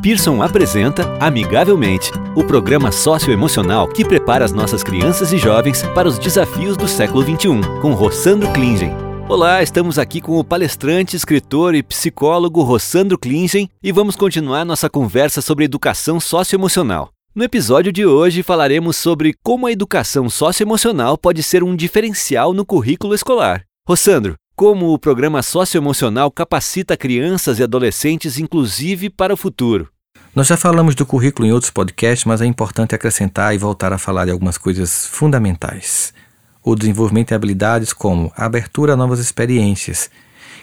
Pearson apresenta Amigavelmente, o programa socioemocional que prepara as nossas crianças e jovens para os desafios do século XXI, com Rossandro Klingen. Olá, estamos aqui com o palestrante, escritor e psicólogo Rossandro Klingen e vamos continuar nossa conversa sobre educação socioemocional. No episódio de hoje falaremos sobre como a educação socioemocional pode ser um diferencial no currículo escolar. Rossandro, como o programa socioemocional capacita crianças e adolescentes, inclusive para o futuro. Nós já falamos do currículo em outros podcasts, mas é importante acrescentar e voltar a falar de algumas coisas fundamentais. O desenvolvimento de habilidades como a abertura a novas experiências,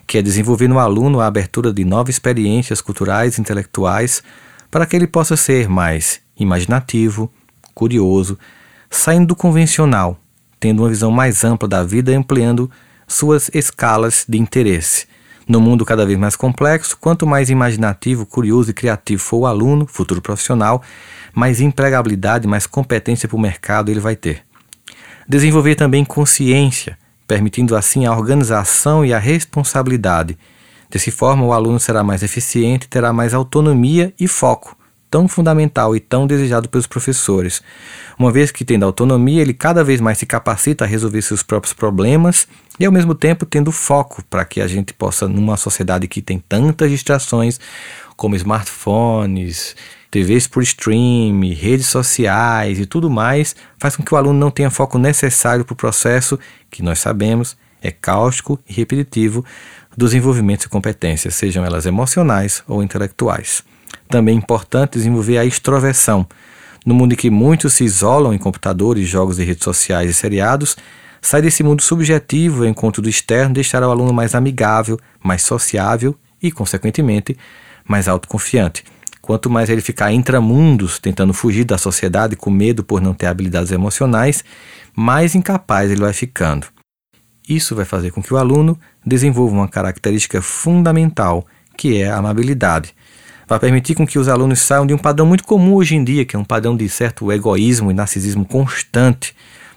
que é desenvolver no aluno a abertura de novas experiências culturais e intelectuais para que ele possa ser mais imaginativo, curioso, saindo do convencional, tendo uma visão mais ampla da vida e ampliando suas escalas de interesse. No mundo cada vez mais complexo, quanto mais imaginativo, curioso e criativo for o aluno, futuro profissional, mais empregabilidade, mais competência para o mercado ele vai ter. Desenvolver também consciência, permitindo assim a organização e a responsabilidade. Dessa forma, o aluno será mais eficiente, terá mais autonomia e foco tão fundamental e tão desejado pelos professores. Uma vez que tendo autonomia, ele cada vez mais se capacita a resolver seus próprios problemas e ao mesmo tempo tendo foco para que a gente possa, numa sociedade que tem tantas distrações como smartphones, TVs por stream, redes sociais e tudo mais, faz com que o aluno não tenha foco necessário para o processo que nós sabemos é cáustico e repetitivo dos envolvimentos e competências, sejam elas emocionais ou intelectuais. Também é importante desenvolver a extroversão. No mundo em que muitos se isolam em computadores, jogos e redes sociais e seriados, sai desse mundo subjetivo ao encontro do externo deixará o aluno mais amigável, mais sociável e, consequentemente, mais autoconfiante. Quanto mais ele ficar intramundos, tentando fugir da sociedade com medo por não ter habilidades emocionais, mais incapaz ele vai ficando. Isso vai fazer com que o aluno desenvolva uma característica fundamental, que é a amabilidade vai permitir com que os alunos saiam de um padrão muito comum hoje em dia, que é um padrão de certo egoísmo e narcisismo constante,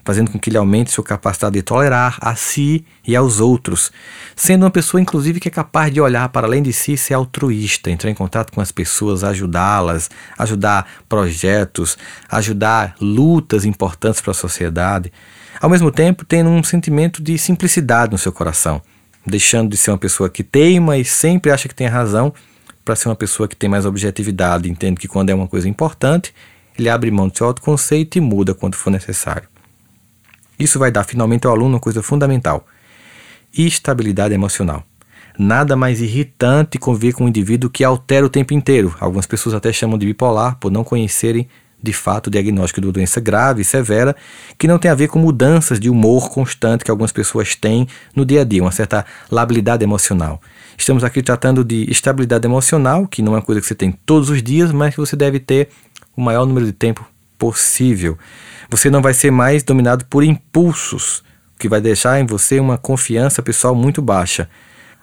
fazendo com que ele aumente sua capacidade de tolerar a si e aos outros, sendo uma pessoa, inclusive, que é capaz de olhar para além de si, ser altruísta, entrar em contato com as pessoas, ajudá-las, ajudar projetos, ajudar lutas importantes para a sociedade, ao mesmo tempo tendo um sentimento de simplicidade no seu coração, deixando de ser uma pessoa que teima e sempre acha que tem razão para ser uma pessoa que tem mais objetividade, entende que quando é uma coisa importante, ele abre mão do seu autoconceito e muda quando for necessário. Isso vai dar finalmente ao aluno uma coisa fundamental: estabilidade emocional. Nada mais irritante conviver com um indivíduo que altera o tempo inteiro. Algumas pessoas até chamam de bipolar por não conhecerem de fato o diagnóstico de doença grave e severa, que não tem a ver com mudanças de humor constante que algumas pessoas têm no dia a dia, uma certa labilidade emocional. Estamos aqui tratando de estabilidade emocional, que não é uma coisa que você tem todos os dias, mas que você deve ter o maior número de tempo possível. Você não vai ser mais dominado por impulsos, o que vai deixar em você uma confiança pessoal muito baixa.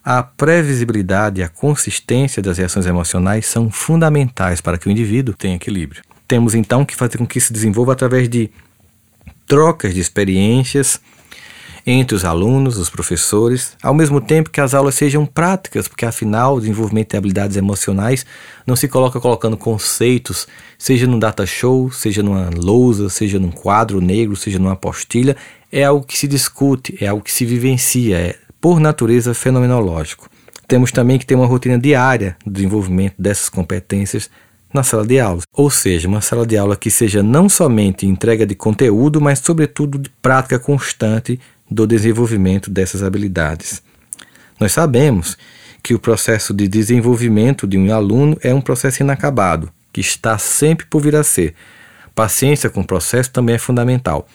A previsibilidade e a consistência das reações emocionais são fundamentais para que o indivíduo tenha equilíbrio. Temos então que fazer com que se desenvolva através de trocas de experiências, entre os alunos, os professores, ao mesmo tempo que as aulas sejam práticas, porque afinal o desenvolvimento de habilidades emocionais não se coloca colocando conceitos, seja num data show, seja numa lousa, seja num quadro negro, seja numa apostila, é algo que se discute, é algo que se vivencia, é por natureza fenomenológico. Temos também que ter uma rotina diária do desenvolvimento dessas competências na sala de aula, ou seja, uma sala de aula que seja não somente entrega de conteúdo, mas sobretudo de prática constante do desenvolvimento dessas habilidades. Nós sabemos que o processo de desenvolvimento de um aluno é um processo inacabado, que está sempre por vir a ser. Paciência com o processo também é fundamental,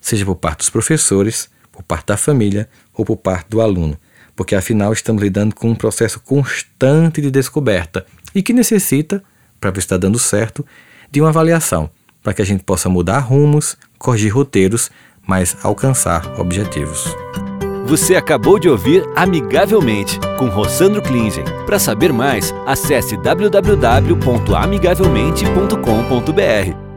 seja por parte dos professores, por parte da família ou por parte do aluno, porque afinal estamos lidando com um processo constante de descoberta e que necessita, para ver se está dando certo, de uma avaliação, para que a gente possa mudar rumos, corrigir roteiros mas alcançar objetivos. Você acabou de ouvir Amigavelmente, com Rossandro Klingen. Para saber mais, acesse www.amigavelmente.com.br.